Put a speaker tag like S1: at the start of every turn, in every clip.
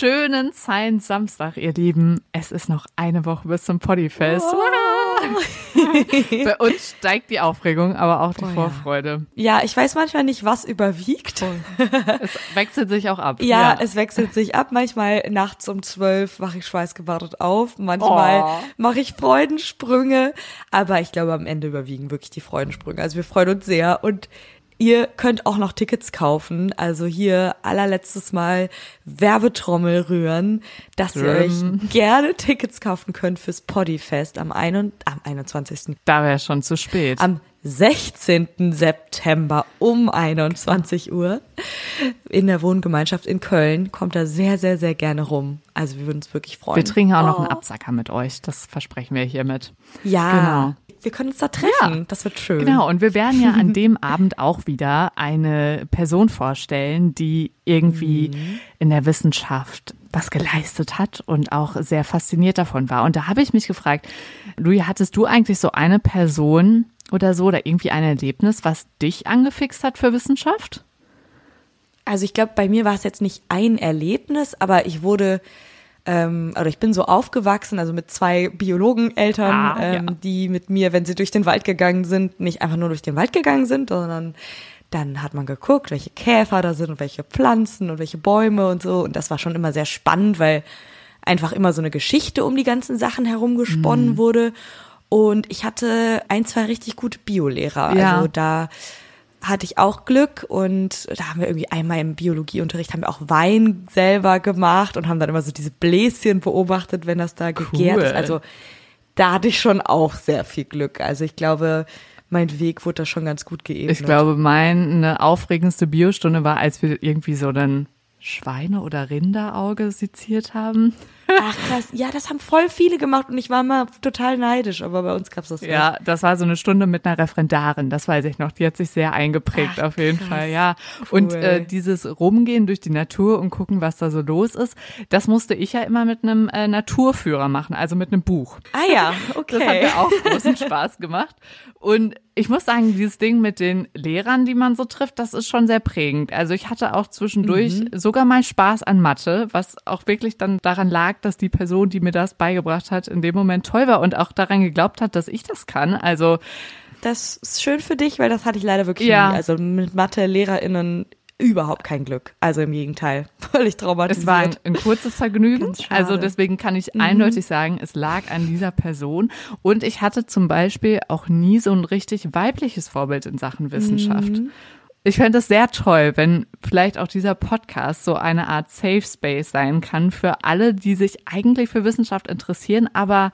S1: schönen Science Samstag, ihr Lieben. Es ist noch eine Woche bis zum Poddyfest. Bei uns steigt die Aufregung, aber auch die oh, Vorfreude.
S2: Ja. ja. ich weiß manchmal nicht, was überwiegt.
S1: Es wechselt sich auch ab.
S2: Ja, ja. es wechselt sich ab. Manchmal nachts um zwölf mache ich schweißgebadet auf. Manchmal oh. mache ich Freudensprünge. Aber ich glaube, am Ende überwiegen wirklich die Freudensprünge. Also wir freuen uns sehr und Ihr könnt auch noch Tickets kaufen. Also hier allerletztes Mal Werbetrommel rühren, dass ihr euch gerne Tickets kaufen könnt fürs Poddyfest am, ein am 21.
S1: Da wäre schon zu spät.
S2: Am 16. September um 21 Uhr in der Wohngemeinschaft in Köln. Kommt da sehr, sehr, sehr gerne rum. Also wir würden uns wirklich freuen.
S1: Wir trinken auch oh. noch einen Absacker mit euch. Das versprechen wir hiermit.
S2: Ja. Genau wir können uns da treffen. Ja, das wird schön.
S1: Genau, und wir werden ja an dem Abend auch wieder eine Person vorstellen, die irgendwie mhm. in der Wissenschaft was geleistet hat und auch sehr fasziniert davon war. Und da habe ich mich gefragt, Louis, hattest du eigentlich so eine Person oder so oder irgendwie ein Erlebnis, was dich angefixt hat für Wissenschaft?
S2: Also ich glaube, bei mir war es jetzt nicht ein Erlebnis, aber ich wurde ähm, oder ich bin so aufgewachsen, also mit zwei Biologeneltern, ah, ähm, ja. die mit mir, wenn sie durch den Wald gegangen sind, nicht einfach nur durch den Wald gegangen sind, sondern dann hat man geguckt, welche Käfer da sind und welche Pflanzen und welche Bäume und so. Und das war schon immer sehr spannend, weil einfach immer so eine Geschichte um die ganzen Sachen herumgesponnen mhm. wurde. Und ich hatte ein, zwei richtig gute Biolehrer. Ja. Also da hatte ich auch Glück und da haben wir irgendwie einmal im Biologieunterricht haben wir auch Wein selber gemacht und haben dann immer so diese Bläschen beobachtet, wenn das da gegärt cool. ist. Also da hatte ich schon auch sehr viel Glück. Also ich glaube, mein Weg wurde da schon ganz gut geebnet.
S1: Ich glaube, meine aufregendste Biostunde war, als wir irgendwie so einen Schweine- oder Rinderauge seziert haben.
S2: Ach krass, ja, das haben voll viele gemacht und ich war mal total neidisch, aber bei uns gab's das nicht.
S1: Ja, das war so eine Stunde mit einer Referendarin, das weiß ich noch, die hat sich sehr eingeprägt Ach, auf jeden krass. Fall, ja. Cool. Und äh, dieses Rumgehen durch die Natur und gucken, was da so los ist, das musste ich ja immer mit einem äh, Naturführer machen, also mit einem Buch.
S2: Ah ja, okay.
S1: Das hat mir auch großen Spaß gemacht und ich muss sagen, dieses Ding mit den Lehrern, die man so trifft, das ist schon sehr prägend. Also ich hatte auch zwischendurch mhm. sogar mal Spaß an Mathe, was auch wirklich dann daran lag, dass die Person, die mir das beigebracht hat, in dem Moment toll war und auch daran geglaubt hat, dass ich das kann. Also
S2: das ist schön für dich, weil das hatte ich leider wirklich ja. nie. Also mit Mathe-LehrerInnen überhaupt kein Glück. Also im Gegenteil, völlig traumatisiert.
S1: Es war ein, ein kurzes Vergnügen. Also deswegen kann ich mhm. eindeutig sagen, es lag an dieser Person. Und ich hatte zum Beispiel auch nie so ein richtig weibliches Vorbild in Sachen Wissenschaft. Mhm. Ich fände es sehr toll, wenn vielleicht auch dieser Podcast so eine Art Safe Space sein kann für alle, die sich eigentlich für Wissenschaft interessieren, aber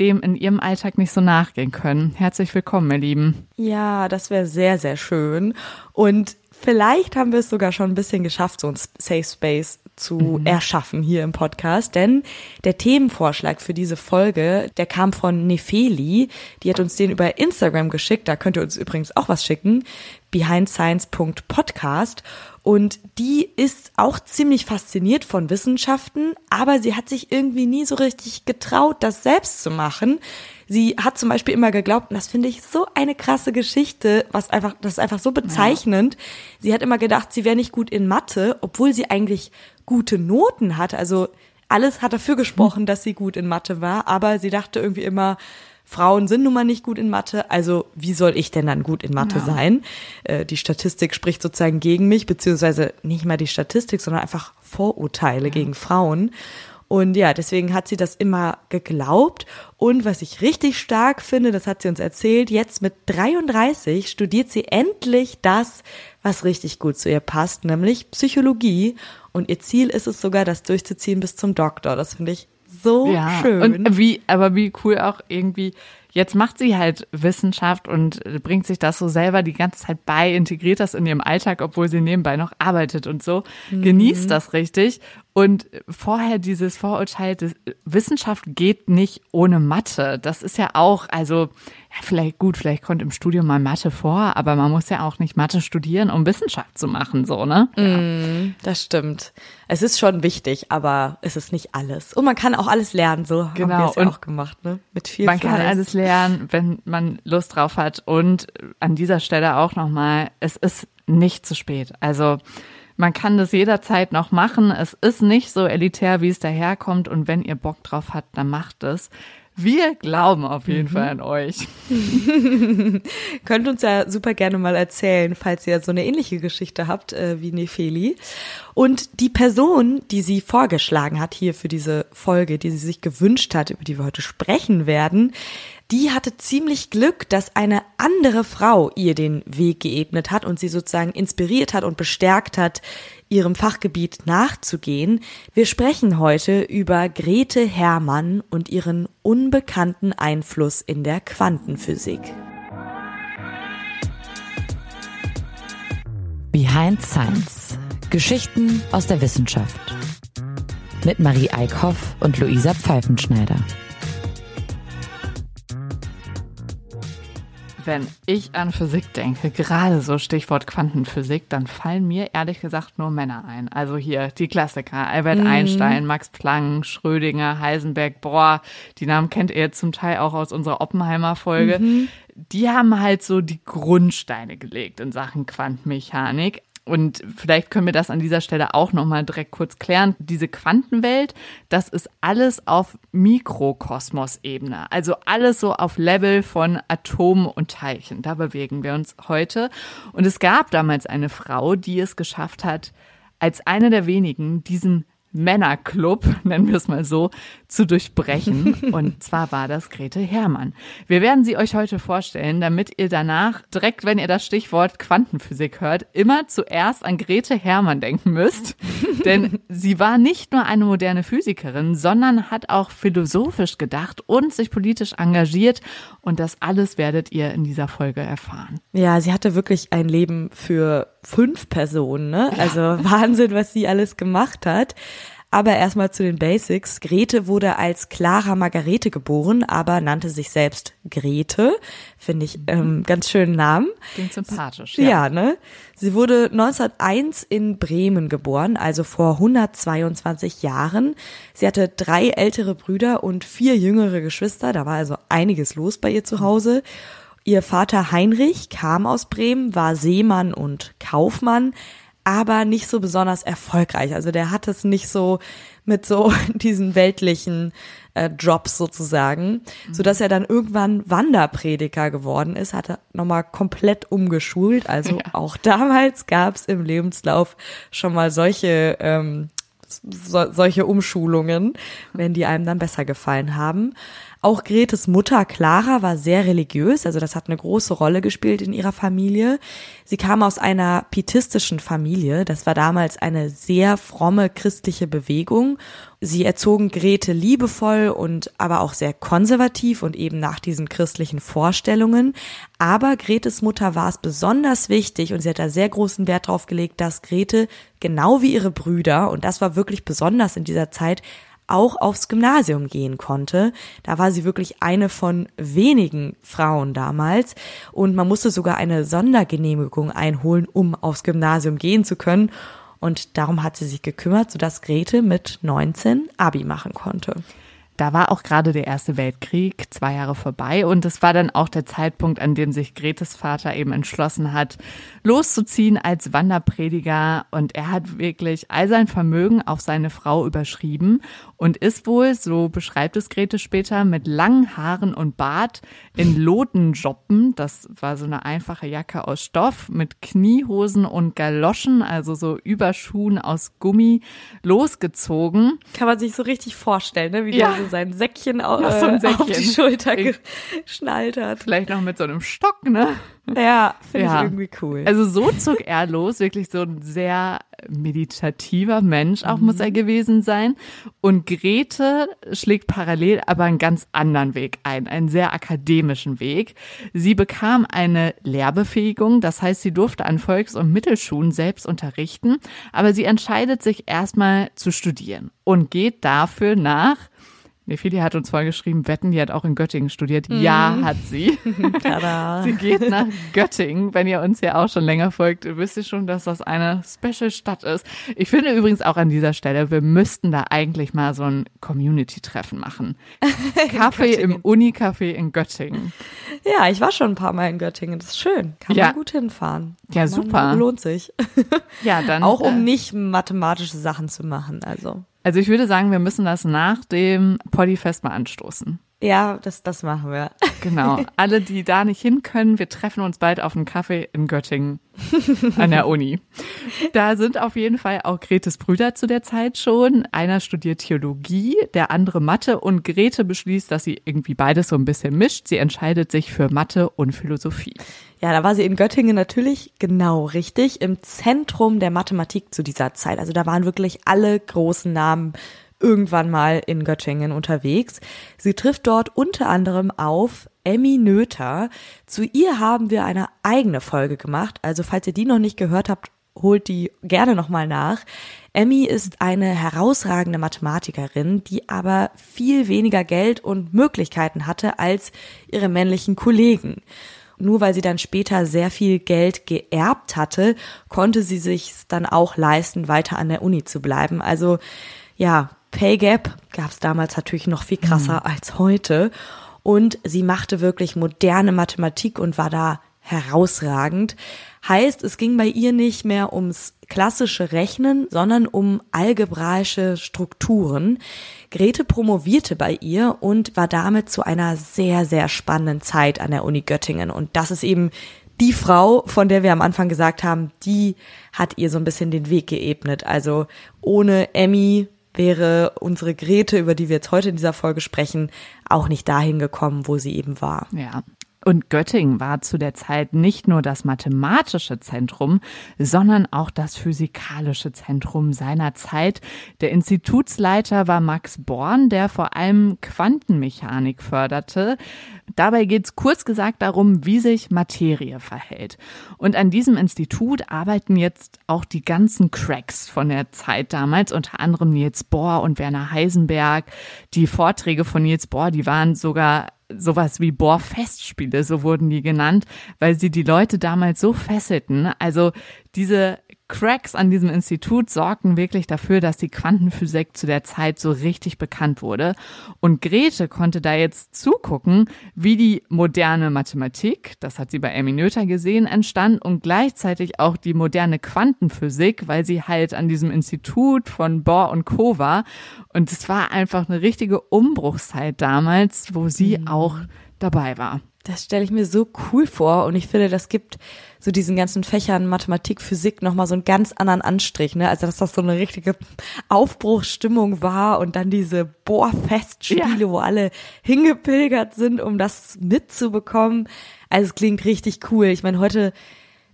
S1: dem in ihrem Alltag nicht so nachgehen können. Herzlich willkommen, ihr Lieben.
S2: Ja, das wäre sehr, sehr schön. Und Vielleicht haben wir es sogar schon ein bisschen geschafft, so ein Safe Space zu mhm. erschaffen hier im Podcast, denn der Themenvorschlag für diese Folge, der kam von Nefeli, die hat uns den über Instagram geschickt, da könnt ihr uns übrigens auch was schicken, behindscience.podcast und die ist auch ziemlich fasziniert von Wissenschaften, aber sie hat sich irgendwie nie so richtig getraut, das selbst zu machen. Sie hat zum Beispiel immer geglaubt, und das finde ich so eine krasse Geschichte, was einfach, das ist einfach so bezeichnend. Ja. Sie hat immer gedacht, sie wäre nicht gut in Mathe, obwohl sie eigentlich gute Noten hat. Also alles hat dafür gesprochen, dass sie gut in Mathe war, aber sie dachte irgendwie immer, Frauen sind nun mal nicht gut in Mathe, also wie soll ich denn dann gut in Mathe ja. sein? Äh, die Statistik spricht sozusagen gegen mich, beziehungsweise nicht mal die Statistik, sondern einfach Vorurteile ja. gegen Frauen. Und ja, deswegen hat sie das immer geglaubt. Und was ich richtig stark finde, das hat sie uns erzählt, jetzt mit 33 studiert sie endlich das, was richtig gut zu ihr passt, nämlich Psychologie. Und ihr Ziel ist es sogar, das durchzuziehen bis zum Doktor. Das finde ich so ja, schön.
S1: Und wie, aber wie cool auch irgendwie Jetzt macht sie halt Wissenschaft und bringt sich das so selber die ganze Zeit bei, integriert das in ihrem Alltag, obwohl sie nebenbei noch arbeitet und so, mhm. genießt das richtig. Und vorher dieses Vorurteil, Wissenschaft geht nicht ohne Mathe. Das ist ja auch, also vielleicht gut, vielleicht kommt im Studium mal Mathe vor, aber man muss ja auch nicht Mathe studieren, um Wissenschaft zu machen, so, ne?
S2: Mm, das stimmt. Es ist schon wichtig, aber es ist nicht alles. Und man kann auch alles lernen, so genau. haben wir es ja auch gemacht, ne?
S1: Mit viel Man Fleiß. kann alles lernen, wenn man Lust drauf hat. Und an dieser Stelle auch nochmal, es ist nicht zu spät. Also Man kann das jederzeit noch machen. Es ist nicht so elitär, wie es daherkommt. Und wenn ihr Bock drauf habt, dann macht es. Wir glauben auf jeden mhm. Fall an euch.
S2: Könnt uns ja super gerne mal erzählen, falls ihr so eine ähnliche Geschichte habt äh, wie Nefeli. Und die Person, die sie vorgeschlagen hat hier für diese Folge, die sie sich gewünscht hat, über die wir heute sprechen werden, die hatte ziemlich Glück, dass eine andere Frau ihr den Weg geebnet hat und sie sozusagen inspiriert hat und bestärkt hat, ihrem Fachgebiet nachzugehen. Wir sprechen heute über Grete Herrmann und ihren unbekannten Einfluss in der Quantenphysik.
S3: Behind Science. Geschichten aus der Wissenschaft. Mit Marie Eickhoff und Luisa Pfeifenschneider.
S1: Wenn ich an Physik denke, gerade so Stichwort Quantenphysik, dann fallen mir ehrlich gesagt nur Männer ein. Also hier die Klassiker, Albert mhm. Einstein, Max Planck, Schrödinger, Heisenberg, boah, die Namen kennt ihr zum Teil auch aus unserer Oppenheimer Folge. Mhm. Die haben halt so die Grundsteine gelegt in Sachen Quantenmechanik. Und vielleicht können wir das an dieser Stelle auch nochmal direkt kurz klären. Diese Quantenwelt, das ist alles auf Mikrokosmos-Ebene. Also alles so auf Level von Atomen und Teilchen. Da bewegen wir uns heute. Und es gab damals eine Frau, die es geschafft hat, als eine der wenigen diesen Männerclub, nennen wir es mal so, zu durchbrechen. Und zwar war das Grete Hermann. Wir werden sie euch heute vorstellen, damit ihr danach, direkt wenn ihr das Stichwort Quantenphysik hört, immer zuerst an Grete Hermann denken müsst. Denn sie war nicht nur eine moderne Physikerin, sondern hat auch philosophisch gedacht und sich politisch engagiert. Und das alles werdet ihr in dieser Folge erfahren.
S2: Ja, sie hatte wirklich ein Leben für fünf Personen, ne? Also Wahnsinn, was sie alles gemacht hat. Aber erstmal zu den Basics. Grete wurde als Clara Margarete geboren, aber nannte sich selbst Grete. Finde ich ähm, ganz schönen Namen.
S1: Klingt sympathisch.
S2: Ja. ja, ne? Sie wurde 1901 in Bremen geboren, also vor 122 Jahren. Sie hatte drei ältere Brüder und vier jüngere Geschwister. Da war also einiges los bei ihr zu Hause. Ihr Vater Heinrich kam aus Bremen, war Seemann und Kaufmann, aber nicht so besonders erfolgreich. Also der hat es nicht so mit so diesen weltlichen äh, Jobs sozusagen, mhm. so dass er dann irgendwann Wanderprediger geworden ist, hat er nochmal komplett umgeschult. Also ja. auch damals gab es im Lebenslauf schon mal solche ähm, so, solche Umschulungen, wenn die einem dann besser gefallen haben. Auch Gretes Mutter Clara war sehr religiös, also das hat eine große Rolle gespielt in ihrer Familie. Sie kam aus einer pietistischen Familie, das war damals eine sehr fromme christliche Bewegung. Sie erzogen Grete liebevoll und aber auch sehr konservativ und eben nach diesen christlichen Vorstellungen. Aber Gretes Mutter war es besonders wichtig und sie hat da sehr großen Wert drauf gelegt, dass Grete genau wie ihre Brüder, und das war wirklich besonders in dieser Zeit, auch aufs Gymnasium gehen konnte. Da war sie wirklich eine von wenigen Frauen damals und man musste sogar eine Sondergenehmigung einholen, um aufs Gymnasium gehen zu können. Und darum hat sie sich gekümmert, sodass Grete mit 19 Abi machen konnte.
S1: Da war auch gerade der Erste Weltkrieg zwei Jahre vorbei und es war dann auch der Zeitpunkt, an dem sich Gretes Vater eben entschlossen hat, loszuziehen als Wanderprediger und er hat wirklich all sein Vermögen auf seine Frau überschrieben und ist wohl, so beschreibt es Grete später, mit langen Haaren und Bart in Lotenjoppen, das war so eine einfache Jacke aus Stoff, mit Kniehosen und Galoschen, also so Überschuhen aus Gummi, losgezogen.
S2: Kann man sich so richtig vorstellen, ne? wie ja. der so sein Säckchen, auf, so Säckchen. auf die Schulter geschnallt hat.
S1: Vielleicht noch mit so einem Stock, ne?
S2: Ja, finde ja. ich irgendwie cool.
S1: Also so zog er los, wirklich so ein sehr meditativer Mensch auch mhm. muss er gewesen sein. Und Grete schlägt parallel aber einen ganz anderen Weg ein, einen sehr akademischen Weg. Sie bekam eine Lehrbefähigung, das heißt, sie durfte an Volks- und Mittelschulen selbst unterrichten, aber sie entscheidet sich erstmal zu studieren und geht dafür nach Nefili hat uns vorgeschrieben, wetten, die hat auch in Göttingen studiert. Mhm. Ja, hat sie.
S2: Tada.
S1: sie geht nach Göttingen. Wenn ihr uns ja auch schon länger folgt, wisst ihr schon, dass das eine Special-Stadt ist. Ich finde übrigens auch an dieser Stelle, wir müssten da eigentlich mal so ein Community-Treffen machen. Kaffee im Unicafé in Göttingen.
S2: Ja, ich war schon ein paar Mal in Göttingen. Das ist schön. Kann ja. man gut hinfahren.
S1: Ja,
S2: man,
S1: super.
S2: Lohnt sich.
S1: Ja, dann.
S2: Auch um äh, nicht mathematische Sachen zu machen, also.
S1: Also ich würde sagen, wir müssen das nach dem Poddyfest mal anstoßen.
S2: Ja, das, das machen wir.
S1: Genau. Alle, die da nicht hin können, wir treffen uns bald auf einen Kaffee in Göttingen an der Uni. Da sind auf jeden Fall auch Gretes Brüder zu der Zeit schon. Einer studiert Theologie, der andere Mathe und Grete beschließt, dass sie irgendwie beides so ein bisschen mischt. Sie entscheidet sich für Mathe und Philosophie.
S2: Ja, da war sie in Göttingen natürlich genau richtig im Zentrum der Mathematik zu dieser Zeit. Also da waren wirklich alle großen Namen irgendwann mal in Göttingen unterwegs. Sie trifft dort unter anderem auf Emmy Nöther. Zu ihr haben wir eine eigene Folge gemacht. Also falls ihr die noch nicht gehört habt, holt die gerne nochmal nach. Emmy ist eine herausragende Mathematikerin, die aber viel weniger Geld und Möglichkeiten hatte als ihre männlichen Kollegen. Nur weil sie dann später sehr viel Geld geerbt hatte, konnte sie sich dann auch leisten, weiter an der Uni zu bleiben. Also ja, Pay Gap gab es damals natürlich noch viel krasser mhm. als heute. Und sie machte wirklich moderne Mathematik und war da herausragend. Heißt, es ging bei ihr nicht mehr ums klassische Rechnen, sondern um algebraische Strukturen. Grete promovierte bei ihr und war damit zu einer sehr, sehr spannenden Zeit an der Uni Göttingen. Und das ist eben die Frau, von der wir am Anfang gesagt haben, die hat ihr so ein bisschen den Weg geebnet. Also ohne Emmy wäre unsere Grete, über die wir jetzt heute in dieser Folge sprechen, auch nicht dahin gekommen, wo sie eben war.
S1: Ja. Und Göttingen war zu der Zeit nicht nur das mathematische Zentrum, sondern auch das physikalische Zentrum seiner Zeit. Der Institutsleiter war Max Born, der vor allem Quantenmechanik förderte. Dabei geht es kurz gesagt darum, wie sich Materie verhält. Und an diesem Institut arbeiten jetzt auch die ganzen Cracks von der Zeit damals, unter anderem Niels Bohr und Werner Heisenberg. Die Vorträge von Niels Bohr, die waren sogar sowas wie Bohrfestspiele, so wurden die genannt, weil sie die Leute damals so fesselten. Also diese Cracks an diesem Institut sorgten wirklich dafür, dass die Quantenphysik zu der Zeit so richtig bekannt wurde. Und Grete konnte da jetzt zugucken, wie die moderne Mathematik, das hat sie bei Emmy Noether gesehen, entstand und gleichzeitig auch die moderne Quantenphysik, weil sie halt an diesem Institut von Bohr und Co. war. Und es war einfach eine richtige Umbruchszeit damals, wo sie mhm. auch dabei war.
S2: Das stelle ich mir so cool vor und ich finde, das gibt so diesen ganzen Fächern Mathematik, Physik nochmal so einen ganz anderen Anstrich, ne? Also dass das so eine richtige Aufbruchsstimmung war und dann diese Bohrfestspiele, ja. wo alle hingepilgert sind, um das mitzubekommen. Also es klingt richtig cool. Ich meine, heute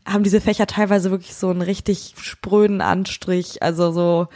S2: haben diese Fächer teilweise wirklich so einen richtig spröden Anstrich, also so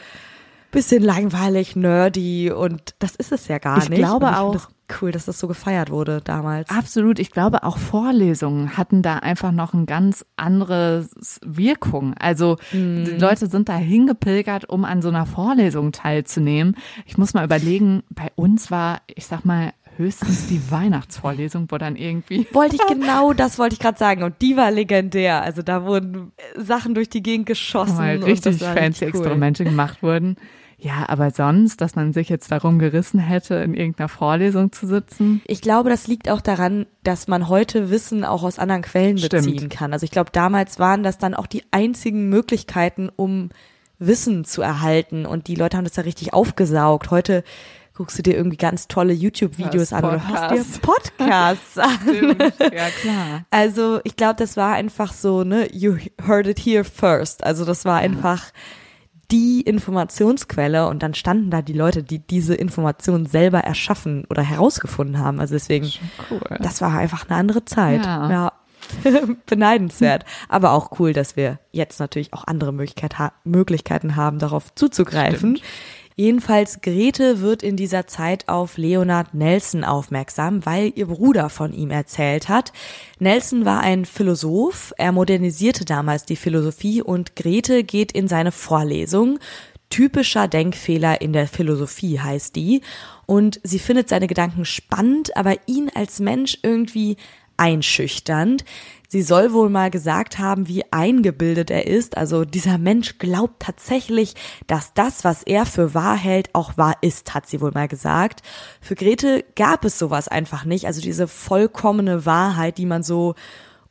S2: bisschen langweilig, nerdy und das ist es ja gar
S1: ich
S2: nicht.
S1: Glaube ich glaube auch,
S2: cool, dass das so gefeiert wurde damals.
S1: Absolut. Ich glaube, auch Vorlesungen hatten da einfach noch ein ganz anderes Wirkung. Also die Leute sind da hingepilgert, um an so einer Vorlesung teilzunehmen. Ich muss mal überlegen, bei uns war, ich sag mal, höchstens die Weihnachtsvorlesung, wo dann irgendwie.
S2: Wollte ich genau das wollte ich gerade sagen und die war legendär. Also da wurden Sachen durch die Gegend geschossen.
S1: Weil richtig fancy cool. Experimente gemacht wurden. Ja, aber sonst, dass man sich jetzt darum gerissen hätte, in irgendeiner Vorlesung zu sitzen?
S2: Ich glaube, das liegt auch daran, dass man heute Wissen auch aus anderen Quellen Stimmt. beziehen kann. Also ich glaube, damals waren das dann auch die einzigen Möglichkeiten, um Wissen zu erhalten und die Leute haben das ja richtig aufgesaugt. Heute guckst du dir irgendwie ganz tolle YouTube-Videos an oder hörst dir Podcasts an.
S1: Stimmt. Ja, klar.
S2: Also ich glaube, das war einfach so, ne, you heard it here first. Also das war einfach die Informationsquelle und dann standen da die Leute, die diese Information selber erschaffen oder herausgefunden haben. Also deswegen, cool. das war einfach eine andere Zeit. Ja. ja. Beneidenswert. Aber auch cool, dass wir jetzt natürlich auch andere Möglichkeit ha Möglichkeiten haben, darauf zuzugreifen. Stimmt. Jedenfalls Grete wird in dieser Zeit auf Leonard Nelson aufmerksam, weil ihr Bruder von ihm erzählt hat. Nelson war ein Philosoph, er modernisierte damals die Philosophie und Grete geht in seine Vorlesung. Typischer Denkfehler in der Philosophie heißt die. Und sie findet seine Gedanken spannend, aber ihn als Mensch irgendwie einschüchternd. Sie soll wohl mal gesagt haben, wie eingebildet er ist. Also dieser Mensch glaubt tatsächlich, dass das, was er für wahr hält, auch wahr ist, hat sie wohl mal gesagt. Für Grete gab es sowas einfach nicht. Also diese vollkommene Wahrheit, die man so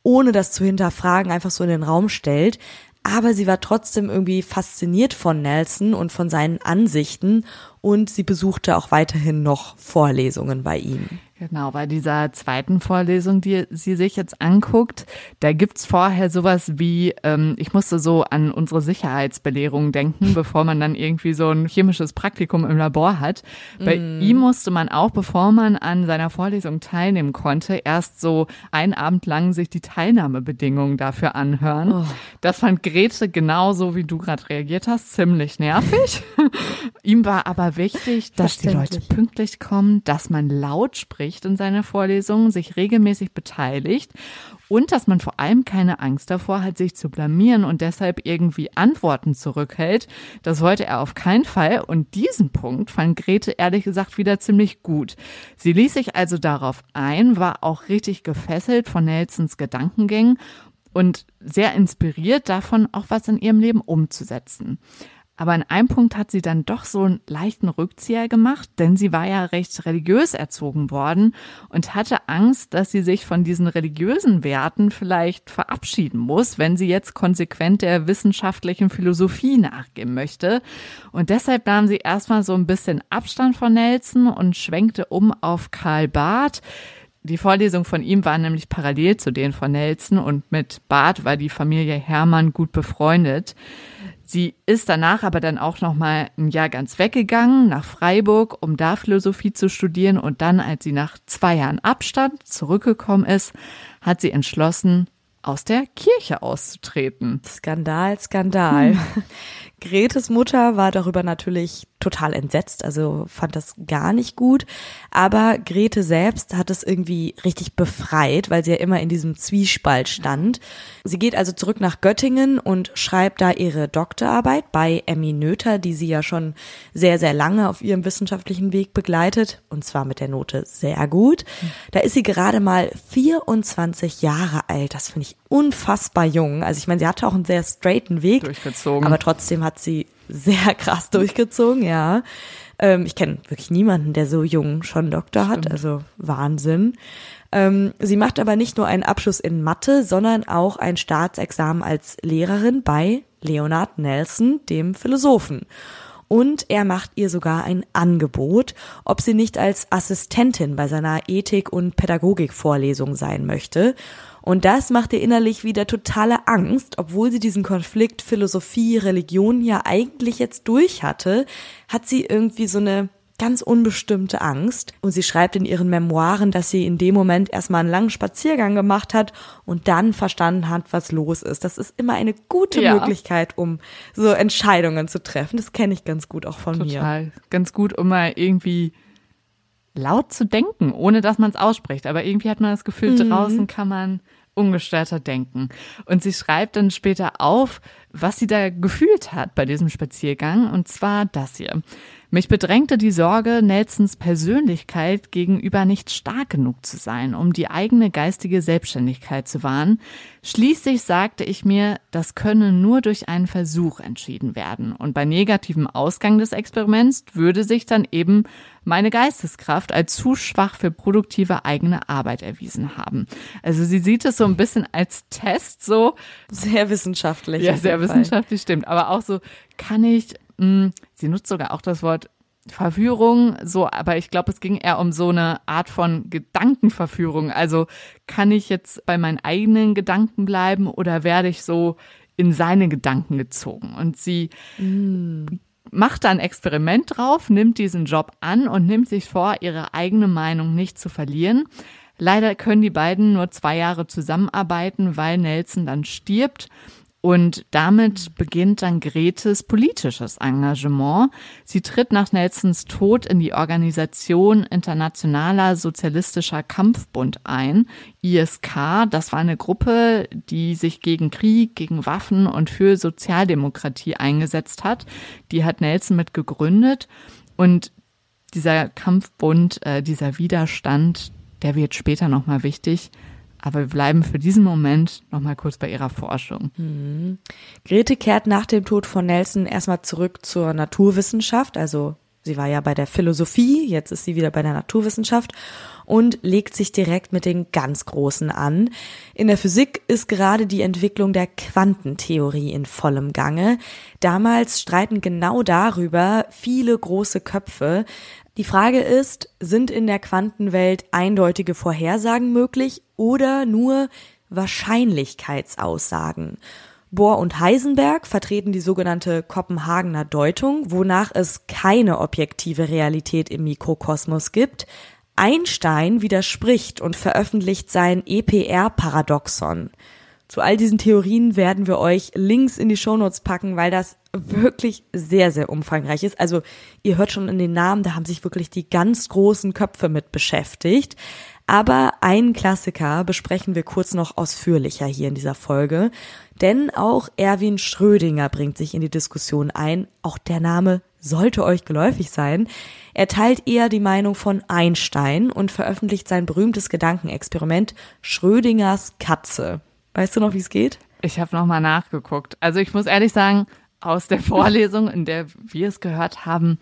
S2: ohne das zu hinterfragen einfach so in den Raum stellt. Aber sie war trotzdem irgendwie fasziniert von Nelson und von seinen Ansichten und sie besuchte auch weiterhin noch Vorlesungen bei ihm.
S1: Genau, bei dieser zweiten Vorlesung, die sie sich jetzt anguckt, da gibt's vorher sowas wie, ähm, ich musste so an unsere Sicherheitsbelehrung denken, bevor man dann irgendwie so ein chemisches Praktikum im Labor hat. Bei mm. ihm musste man auch, bevor man an seiner Vorlesung teilnehmen konnte, erst so einen Abend lang sich die Teilnahmebedingungen dafür anhören. Oh. Das fand Grete genauso, wie du gerade reagiert hast, ziemlich nervig. ihm war aber wichtig, dass die Leute pünktlich kommen, dass man laut spricht spricht in seiner Vorlesung, sich regelmäßig beteiligt und dass man vor allem keine Angst davor hat, sich zu blamieren und deshalb irgendwie Antworten zurückhält. Das wollte er auf keinen Fall und diesen Punkt fand Grete ehrlich gesagt wieder ziemlich gut. Sie ließ sich also darauf ein, war auch richtig gefesselt von Nelsons Gedankengängen und sehr inspiriert davon, auch was in ihrem Leben umzusetzen. Aber an einem Punkt hat sie dann doch so einen leichten Rückzieher gemacht, denn sie war ja recht religiös erzogen worden und hatte Angst, dass sie sich von diesen religiösen Werten vielleicht verabschieden muss, wenn sie jetzt konsequent der wissenschaftlichen Philosophie nachgehen möchte. Und deshalb nahm sie erstmal so ein bisschen Abstand von Nelson und schwenkte um auf Karl Barth. Die Vorlesung von ihm war nämlich parallel zu denen von Nelson und mit Barth war die Familie Hermann gut befreundet. Sie ist danach aber dann auch noch mal ein Jahr ganz weggegangen nach Freiburg, um da Philosophie zu studieren und dann, als sie nach zwei Jahren Abstand zurückgekommen ist, hat sie entschlossen, aus der Kirche auszutreten.
S2: Skandal, Skandal. Hm. Gretes Mutter war darüber natürlich total entsetzt, also fand das gar nicht gut. Aber Grete selbst hat es irgendwie richtig befreit, weil sie ja immer in diesem Zwiespalt stand. Sie geht also zurück nach Göttingen und schreibt da ihre Doktorarbeit bei Emmy Noether, die sie ja schon sehr, sehr lange auf ihrem wissenschaftlichen Weg begleitet. Und zwar mit der Note sehr gut. Da ist sie gerade mal 24 Jahre alt. Das finde ich unfassbar jung. Also ich meine, sie hatte auch einen sehr straighten Weg.
S1: Durchgezogen.
S2: Aber trotzdem hat sie sehr krass durchgezogen, ja. Ähm, ich kenne wirklich niemanden, der so jung schon Doktor Stimmt. hat, also Wahnsinn. Ähm, sie macht aber nicht nur einen Abschluss in Mathe, sondern auch ein Staatsexamen als Lehrerin bei Leonard Nelson, dem Philosophen. Und er macht ihr sogar ein Angebot, ob sie nicht als Assistentin bei seiner Ethik- und Pädagogikvorlesung sein möchte. Und das macht ihr innerlich wieder totale Angst, obwohl sie diesen Konflikt Philosophie, Religion ja eigentlich jetzt durch hatte, hat sie irgendwie so eine ganz unbestimmte Angst. Und sie schreibt in ihren Memoiren, dass sie in dem Moment erstmal einen langen Spaziergang gemacht hat und dann verstanden hat, was los ist. Das ist immer eine gute ja. Möglichkeit, um so Entscheidungen zu treffen. Das kenne ich ganz gut auch von
S1: Total.
S2: mir.
S1: Total. Ganz gut, um mal irgendwie laut zu denken, ohne dass man es ausspricht. Aber irgendwie hat man das Gefühl, mhm. draußen kann man ungestörter denken. Und sie schreibt dann später auf, was sie da gefühlt hat bei diesem Spaziergang, und zwar das hier. Mich bedrängte die Sorge, Nelsons Persönlichkeit gegenüber nicht stark genug zu sein, um die eigene geistige Selbstständigkeit zu wahren. Schließlich sagte ich mir, das könne nur durch einen Versuch entschieden werden. Und bei negativem Ausgang des Experiments würde sich dann eben meine Geisteskraft als zu schwach für produktive eigene Arbeit erwiesen haben. Also sie sieht es so ein bisschen als Test, so.
S2: Sehr wissenschaftlich.
S1: Ja, sehr wissenschaftlich, stimmt. Aber auch so, kann ich hm, sie nutzt sogar auch das Wort Verführung, so, aber ich glaube, es ging eher um so eine Art von Gedankenverführung. Also kann ich jetzt bei meinen eigenen Gedanken bleiben oder werde ich so in seine Gedanken gezogen? Und sie mm. macht da ein Experiment drauf, nimmt diesen Job an und nimmt sich vor, ihre eigene Meinung nicht zu verlieren. Leider können die beiden nur zwei Jahre zusammenarbeiten, weil Nelson dann stirbt Und damit beginnt dann Gretes politisches Engagement. Sie tritt nach Nelsons Tod in die Organisation Internationaler Sozialistischer Kampfbund ein, ISK. Das war eine Gruppe, die sich gegen Krieg, gegen Waffen und für Sozialdemokratie eingesetzt hat. Die hat Nelson mit gegründet. Und dieser Kampfbund, äh, dieser Widerstand, der wird später nochmal wichtig. Aber wir bleiben für diesen Moment nochmal kurz bei ihrer Forschung.
S2: Mhm. Grete kehrt nach dem Tod von Nelson erstmal zurück zur Naturwissenschaft. Also sie war ja bei der Philosophie, jetzt ist sie wieder bei der Naturwissenschaft und legt sich direkt mit den ganz Großen an. In der Physik ist gerade die Entwicklung der Quantentheorie in vollem Gange. Damals streiten genau darüber viele große Köpfe. Die Frage ist, sind in der Quantenwelt eindeutige Vorhersagen möglich oder nur Wahrscheinlichkeitsaussagen? Bohr und Heisenberg vertreten die sogenannte Kopenhagener Deutung, wonach es keine objektive Realität im Mikrokosmos gibt. Einstein widerspricht und veröffentlicht sein EPR-Paradoxon. Zu all diesen Theorien werden wir euch Links in die Shownotes packen, weil das wirklich sehr, sehr umfangreich ist. Also ihr hört schon in den Namen, da haben sich wirklich die ganz großen Köpfe mit beschäftigt. Aber einen Klassiker besprechen wir kurz noch ausführlicher hier in dieser Folge. Denn auch Erwin Schrödinger bringt sich in die Diskussion ein. Auch der Name sollte euch geläufig sein. Er teilt eher die Meinung von Einstein und veröffentlicht sein berühmtes Gedankenexperiment Schrödingers Katze. Weißt du noch, wie es geht?
S1: Ich habe nochmal nachgeguckt. Also ich muss ehrlich sagen, aus der Vorlesung, in der wir es gehört haben,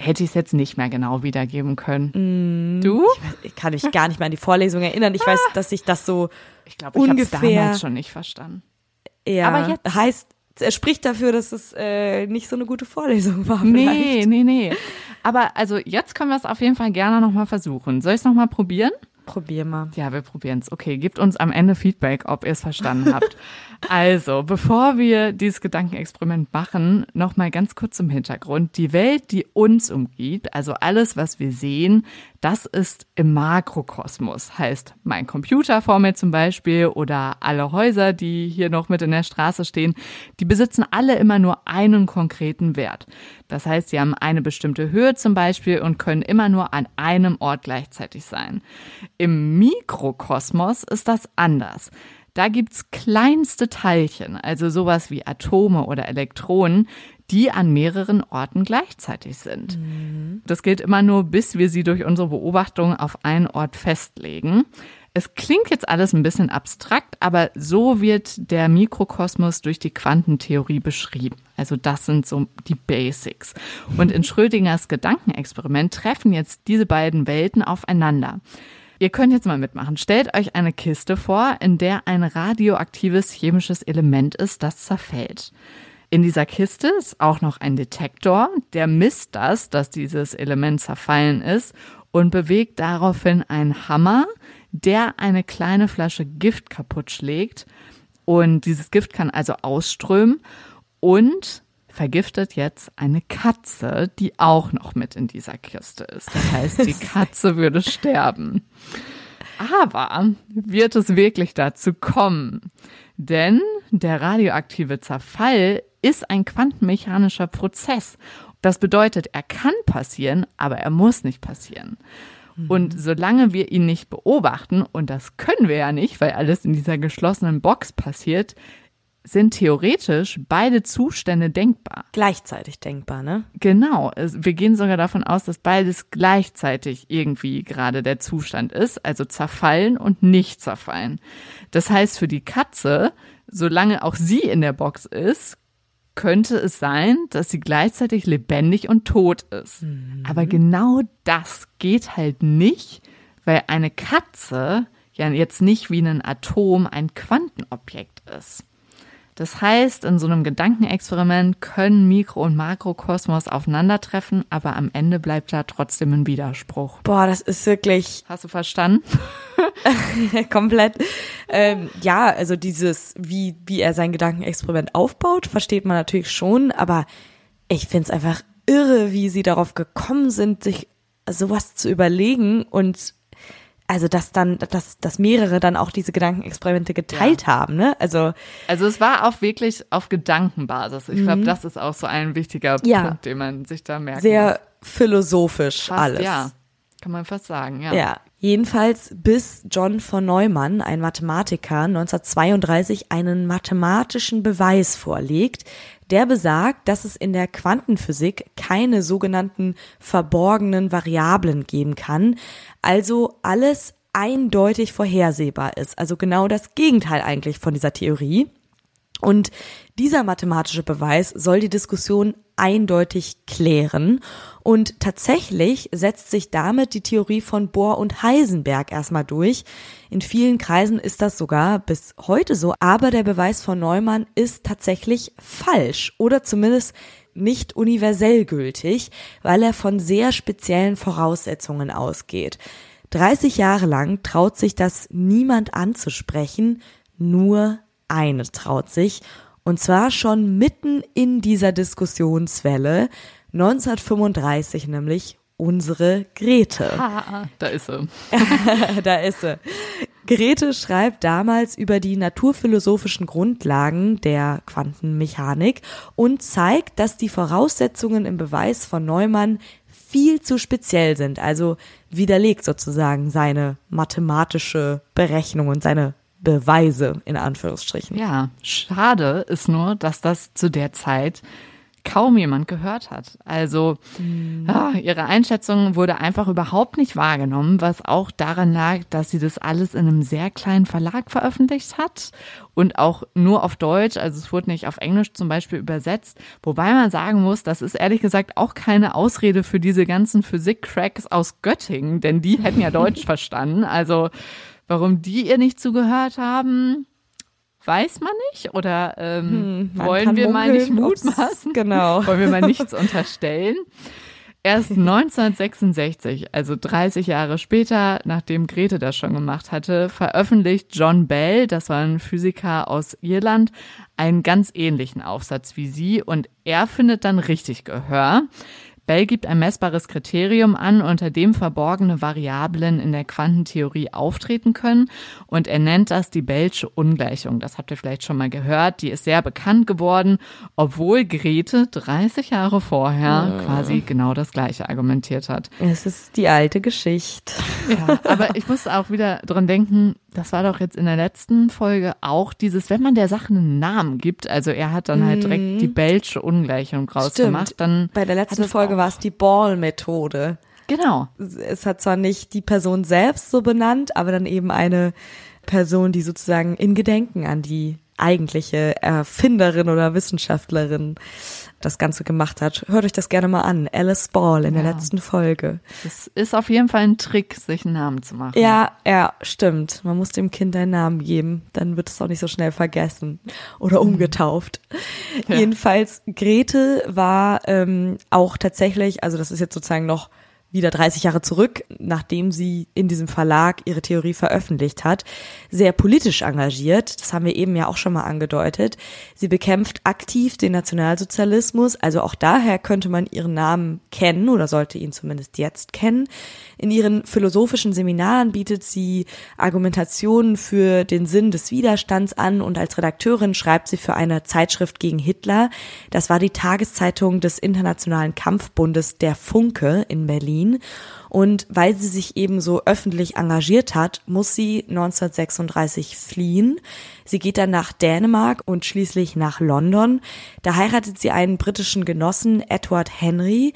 S1: hätte ich es jetzt nicht mehr genau wiedergeben können.
S2: Mm, du? Ich, kann mich gar nicht mehr an die Vorlesung erinnern. Ich weiß, dass ich das so ich glaube, ich habe es
S1: damals schon nicht verstanden.
S2: Ja, aber jetzt heißt er spricht dafür, dass es äh, nicht so eine gute Vorlesung war.
S1: Vielleicht. Nee, nee, nee. Aber also jetzt können wir es auf jeden Fall gerne nochmal versuchen. Soll ich es nochmal probieren?
S2: Probier mal.
S1: Ja, wir probieren es. Okay, gebt uns am Ende Feedback, ob ihr es verstanden habt. Also, bevor wir dieses Gedankenexperiment machen, nochmal ganz kurz zum Hintergrund. Die Welt, die uns umgibt, also alles, was wir sehen, das ist im Makrokosmos. Heißt, mein Computer vor mir zum Beispiel oder alle Häuser, die hier noch mit in der Straße stehen, die besitzen alle immer nur einen konkreten Wert. Das heißt, sie haben eine bestimmte Höhe zum Beispiel und können immer nur an einem Ort gleichzeitig sein. Im Mikrokosmos ist das anders. Da gibt's kleinste Teilchen, also sowas wie Atome oder Elektronen, die an mehreren Orten gleichzeitig sind. Mhm. Das gilt immer nur, bis wir sie durch unsere Beobachtung auf einen Ort festlegen. Es klingt jetzt alles ein bisschen abstrakt, aber so wird der Mikrokosmos durch die Quantentheorie beschrieben. Also das sind so die Basics. Und in Schrödingers Gedankenexperiment treffen jetzt diese beiden Welten aufeinander. Ihr könnt jetzt mal mitmachen. Stellt euch eine Kiste vor, in der ein radioaktives chemisches Element ist, das zerfällt. In dieser Kiste ist auch noch ein Detektor, der misst das, dass dieses Element zerfallen ist und bewegt daraufhin einen Hammer, der eine kleine Flasche Gift kaputt schlägt. Und dieses Gift kann also ausströmen und vergiftet jetzt eine Katze, die auch noch mit in dieser Kiste ist. Das heißt, die Katze würde sterben. Aber wird es wirklich dazu kommen? Denn der radioaktive Zerfall ist ein quantenmechanischer Prozess. Das bedeutet, er kann passieren, aber er muss nicht passieren. Und solange wir ihn nicht beobachten, und das können wir ja nicht, weil alles in dieser geschlossenen Box passiert, sind theoretisch beide Zustände denkbar.
S2: Gleichzeitig denkbar, ne?
S1: Genau. Wir gehen sogar davon aus, dass beides gleichzeitig irgendwie gerade der Zustand ist, also zerfallen und nicht zerfallen. Das heißt, für die Katze, solange auch sie in der Box ist, könnte es sein, dass sie gleichzeitig lebendig und tot ist. Mhm. Aber genau das geht halt nicht, weil eine Katze ja jetzt nicht wie ein Atom ein Quantenobjekt ist. Das heißt, in so einem Gedankenexperiment können Mikro- und Makrokosmos aufeinandertreffen, aber am Ende bleibt da trotzdem ein Widerspruch.
S2: Boah, das ist wirklich.
S1: Hast du verstanden?
S2: Komplett. Ähm, ja, also dieses, wie, wie er sein Gedankenexperiment aufbaut, versteht man natürlich schon, aber ich find's einfach irre, wie sie darauf gekommen sind, sich sowas zu überlegen und also dass dann, dass, dass mehrere dann auch diese Gedankenexperimente geteilt ja. haben, ne? Also,
S1: also es war auch wirklich auf Gedankenbasis. Ich glaube, mhm. das ist auch so ein wichtiger ja. Punkt, den man sich da merkt.
S2: Sehr muss. philosophisch fast, alles.
S1: Ja, kann man fast sagen, ja.
S2: Ja, Jedenfalls bis John von Neumann, ein Mathematiker, 1932 einen mathematischen Beweis vorlegt, der besagt, dass es in der Quantenphysik keine sogenannten verborgenen Variablen geben kann, also alles eindeutig vorhersehbar ist, also genau das Gegenteil eigentlich von dieser Theorie. Und dieser mathematische Beweis soll die Diskussion eindeutig klären. Und tatsächlich setzt sich damit die Theorie von Bohr und Heisenberg erstmal durch. In vielen Kreisen ist das sogar bis heute so. Aber der Beweis von Neumann ist tatsächlich falsch oder zumindest nicht universell gültig, weil er von sehr speziellen Voraussetzungen ausgeht. 30 Jahre lang traut sich das niemand anzusprechen, nur eine traut sich und zwar schon mitten in dieser Diskussionswelle, 1935 nämlich unsere Grete.
S1: Ha, da ist sie.
S2: da ist sie. Grete schreibt damals über die naturphilosophischen Grundlagen der Quantenmechanik und zeigt, dass die Voraussetzungen im Beweis von Neumann viel zu speziell sind, also widerlegt sozusagen seine mathematische Berechnung und seine Beweise in Anführungsstrichen.
S1: Ja, schade ist nur, dass das zu der Zeit kaum jemand gehört hat. Also mhm. ja, ihre Einschätzung wurde einfach überhaupt nicht wahrgenommen, was auch daran lag, dass sie das alles in einem sehr kleinen Verlag veröffentlicht hat und auch nur auf Deutsch, also es wurde nicht auf Englisch zum Beispiel übersetzt, wobei man sagen muss, das ist ehrlich gesagt auch keine Ausrede für diese ganzen Physik-Cracks aus Göttingen, denn die hätten ja Deutsch verstanden. Also Warum die ihr nicht zugehört haben, weiß man nicht. Oder ähm, hm, wollen wir munkeln, mal nicht mutmaßen?
S2: Genau.
S1: wollen wir mal nichts unterstellen? Erst 1966, also 30 Jahre später, nachdem Grete das schon gemacht hatte, veröffentlicht John Bell, das war ein Physiker aus Irland, einen ganz ähnlichen Aufsatz wie sie und er findet dann richtig Gehör. Bell gibt ein messbares Kriterium an, unter dem verborgene Variablen in der Quantentheorie auftreten können und er nennt das die Bellsche Ungleichung. Das habt ihr vielleicht schon mal gehört. Die ist sehr bekannt geworden, obwohl Grete 30 Jahre vorher ja. quasi genau das gleiche argumentiert hat.
S2: Es ist die alte Geschichte.
S1: Ja, aber ich muss auch wieder dran denken, das war doch jetzt in der letzten Folge auch dieses, wenn man der Sache einen Namen gibt, also er hat dann halt direkt mhm. die Bellsche Ungleichung rausgemacht,
S2: Stimmt. dann. Bei der letzten Folge war es die Ball-Methode.
S1: Genau.
S2: Es hat zwar nicht die Person selbst so benannt, aber dann eben eine Person, die sozusagen in Gedenken an die eigentliche Erfinderin oder Wissenschaftlerin das Ganze gemacht hat. Hört euch das gerne mal an. Alice Ball in ja. der letzten Folge.
S1: Das ist auf jeden Fall ein Trick, sich einen Namen zu machen.
S2: Ja, ja, stimmt. Man muss dem Kind einen Namen geben. Dann wird es auch nicht so schnell vergessen oder mhm. umgetauft. Ja. Jedenfalls, Grete war ähm, auch tatsächlich, also das ist jetzt sozusagen noch wieder 30 Jahre zurück, nachdem sie in diesem Verlag ihre Theorie veröffentlicht hat, sehr politisch engagiert. Das haben wir eben ja auch schon mal angedeutet. Sie bekämpft aktiv den Nationalsozialismus, also auch daher könnte man ihren Namen kennen oder sollte ihn zumindest jetzt kennen. In ihren philosophischen Seminaren bietet sie Argumentationen für den Sinn des Widerstands an und als Redakteurin schreibt sie für eine Zeitschrift gegen Hitler. Das war die Tageszeitung des Internationalen Kampfbundes Der Funke in Berlin. Und weil sie sich eben so öffentlich engagiert hat, muss sie 1936 fliehen. Sie geht dann nach Dänemark und schließlich nach London. Da heiratet sie einen britischen Genossen, Edward Henry.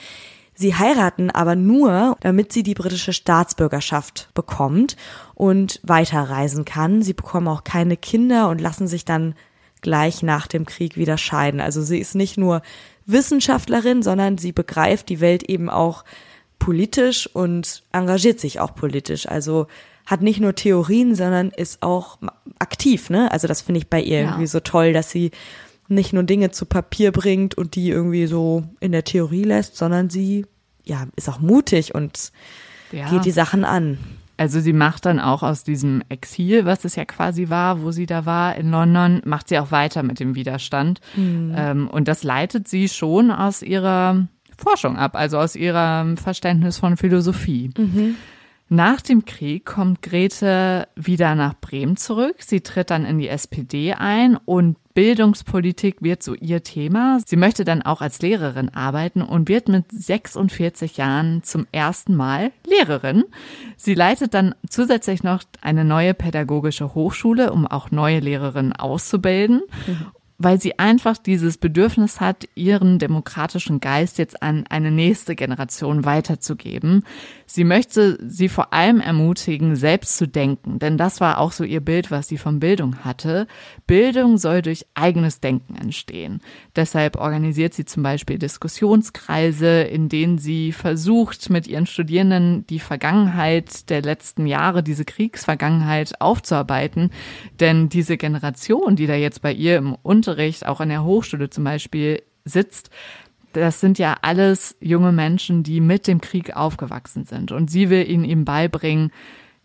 S2: Sie heiraten aber nur, damit sie die britische Staatsbürgerschaft bekommt und weiterreisen kann. Sie bekommen auch keine Kinder und lassen sich dann gleich nach dem Krieg wieder scheiden. Also sie ist nicht nur Wissenschaftlerin, sondern sie begreift die Welt eben auch politisch und engagiert sich auch politisch. Also hat nicht nur Theorien, sondern ist auch aktiv, ne? Also das finde ich bei ihr ja. irgendwie so toll, dass sie nicht nur Dinge zu Papier bringt und die irgendwie so in der Theorie lässt, sondern sie ja ist auch mutig und ja. geht die Sachen an.
S1: Also sie macht dann auch aus diesem Exil, was es ja quasi war, wo sie da war in London, macht sie auch weiter mit dem Widerstand. Mhm. Ähm, und das leitet sie schon aus ihrer Forschung ab, also aus ihrem Verständnis von Philosophie. Mhm. Nach dem Krieg kommt Grete wieder nach Bremen zurück. Sie tritt dann in die SPD ein und Bildungspolitik wird so ihr Thema. Sie möchte dann auch als Lehrerin arbeiten und wird mit 46 Jahren zum ersten Mal Lehrerin. Sie leitet dann zusätzlich noch eine neue pädagogische Hochschule, um auch neue Lehrerinnen auszubilden. Mhm weil sie einfach dieses Bedürfnis hat, ihren demokratischen Geist jetzt an eine nächste Generation weiterzugeben. Sie möchte sie vor allem ermutigen, selbst zu denken, denn das war auch so ihr Bild, was sie von Bildung hatte. Bildung soll durch eigenes Denken entstehen. Deshalb organisiert sie zum Beispiel Diskussionskreise, in denen sie versucht, mit ihren Studierenden die Vergangenheit der letzten Jahre, diese Kriegsvergangenheit aufzuarbeiten. Denn diese Generation, die da jetzt bei ihr im Unterricht, auch an der Hochschule zum Beispiel, sitzt, das sind ja alles junge Menschen, die mit dem Krieg aufgewachsen sind. Und sie will ihnen eben beibringen,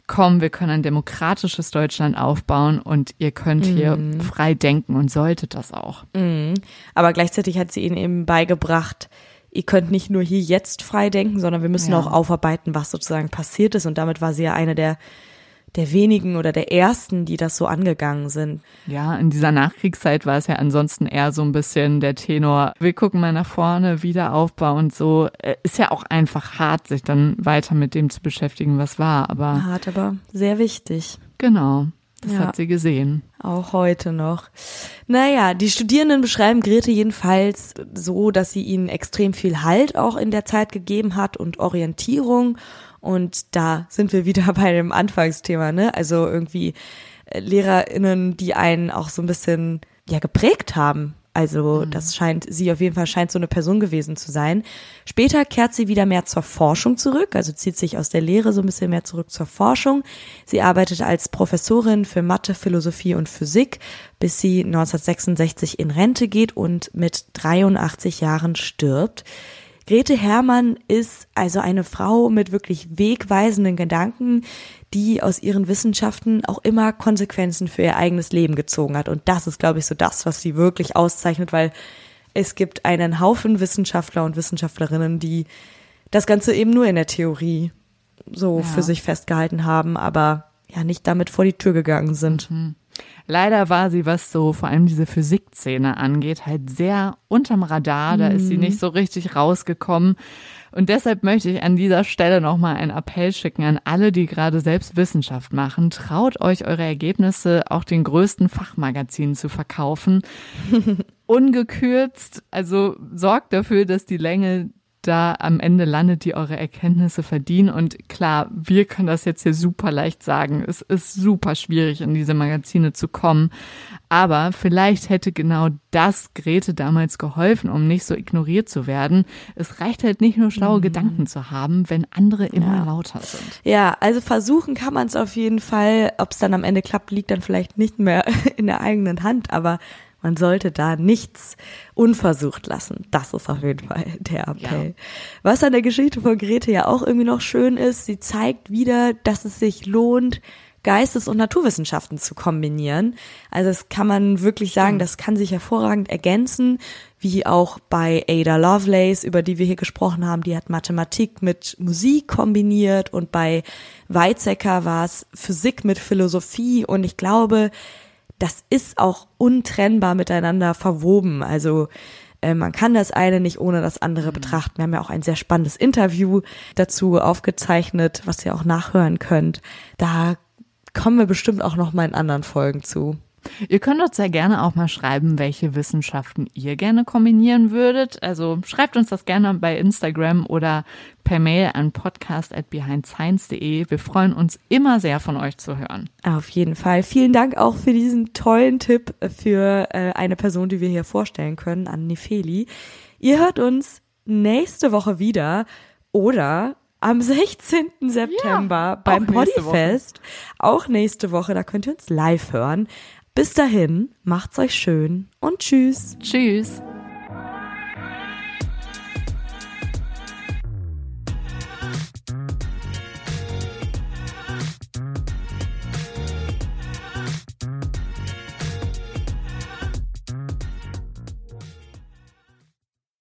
S1: komm, wir können ein demokratisches Deutschland aufbauen und ihr könnt hier mm. frei denken und solltet das auch.
S2: Mm. Aber gleichzeitig hat sie ihnen eben beigebracht, ihr könnt nicht nur hier jetzt frei denken, sondern wir müssen ja. auch aufarbeiten, was sozusagen passiert ist. Und damit war sie ja eine der der wenigen oder der ersten, die das so angegangen sind.
S1: Ja, in dieser Nachkriegszeit war es ja ansonsten eher so ein bisschen der Tenor, wir gucken mal nach vorne, Wiederaufbau und so. Äh, ist ja auch einfach hart, sich dann weiter mit dem zu beschäftigen, was war, aber.
S2: Hart, aber sehr wichtig.
S1: Genau. Das ja, hat sie gesehen.
S2: Auch heute noch. Naja, die Studierenden beschreiben Grete jedenfalls so, dass sie ihnen extrem viel Halt auch in der Zeit gegeben hat und Orientierung und da sind wir wieder bei dem Anfangsthema, ne? Also irgendwie äh, LehrerInnen, die einen auch so ein bisschen ja geprägt haben. Also mhm. das scheint, sie auf jeden Fall scheint so eine Person gewesen zu sein. Später kehrt sie wieder mehr zur Forschung zurück, also zieht sich aus der Lehre so ein bisschen mehr zurück zur Forschung. Sie arbeitet als Professorin für Mathe, Philosophie und Physik, bis sie 1966 in Rente geht und mit 83 Jahren stirbt. Grete Hermann ist also eine Frau mit wirklich wegweisenden Gedanken, die aus ihren Wissenschaften auch immer Konsequenzen für ihr eigenes Leben gezogen hat. Und das ist, glaube ich, so das, was sie wirklich auszeichnet, weil es gibt einen Haufen Wissenschaftler und Wissenschaftlerinnen, die das Ganze eben nur in der Theorie so ja. für sich festgehalten haben, aber ja nicht damit vor die Tür gegangen sind. Mhm.
S1: Leider war sie, was so vor allem diese Physikszene angeht, halt sehr unterm Radar. Da ist sie mhm. nicht so richtig rausgekommen. Und deshalb möchte ich an dieser Stelle nochmal einen Appell schicken an alle, die gerade selbst Wissenschaft machen. Traut euch eure Ergebnisse auch den größten Fachmagazinen zu verkaufen. Ungekürzt, also sorgt dafür, dass die Länge da am Ende landet, die eure Erkenntnisse verdienen. Und klar, wir können das jetzt hier super leicht sagen. Es ist super schwierig, in diese Magazine zu kommen. Aber vielleicht hätte genau das Grete damals geholfen, um nicht so ignoriert zu werden. Es reicht halt nicht nur schlaue mhm. Gedanken zu haben, wenn andere immer ja. lauter sind.
S2: Ja, also versuchen kann man es auf jeden Fall. Ob es dann am Ende klappt, liegt dann vielleicht nicht mehr in der eigenen Hand. Aber man sollte da nichts unversucht lassen. Das ist auf jeden Fall der Appell. Ja. Was an der Geschichte von Grete ja auch irgendwie noch schön ist, sie zeigt wieder, dass es sich lohnt, Geistes- und Naturwissenschaften zu kombinieren. Also das kann man wirklich sagen, das kann sich hervorragend ergänzen, wie auch bei Ada Lovelace, über die wir hier gesprochen haben, die hat Mathematik mit Musik kombiniert und bei Weizsäcker war es Physik mit Philosophie und ich glaube, das ist auch untrennbar miteinander verwoben. Also äh, man kann das eine nicht ohne das andere mhm. betrachten. Wir haben ja auch ein sehr spannendes Interview dazu aufgezeichnet, was ihr auch nachhören könnt. Da kommen wir bestimmt auch noch mal in anderen Folgen zu.
S1: Ihr könnt uns sehr gerne auch mal schreiben, welche Wissenschaften ihr gerne kombinieren würdet. Also schreibt uns das gerne bei Instagram oder per Mail an podcast@behindscience.de. Wir freuen uns immer sehr von euch zu hören.
S2: Auf jeden Fall. Vielen Dank auch für diesen tollen Tipp für äh, eine Person, die wir hier vorstellen können, an Nefeli. Ihr hört uns nächste Woche wieder oder am 16. September ja, beim Bodyfest. Auch nächste Woche, da könnt ihr uns live hören. Bis dahin, macht's euch schön und tschüss.
S1: Tschüss.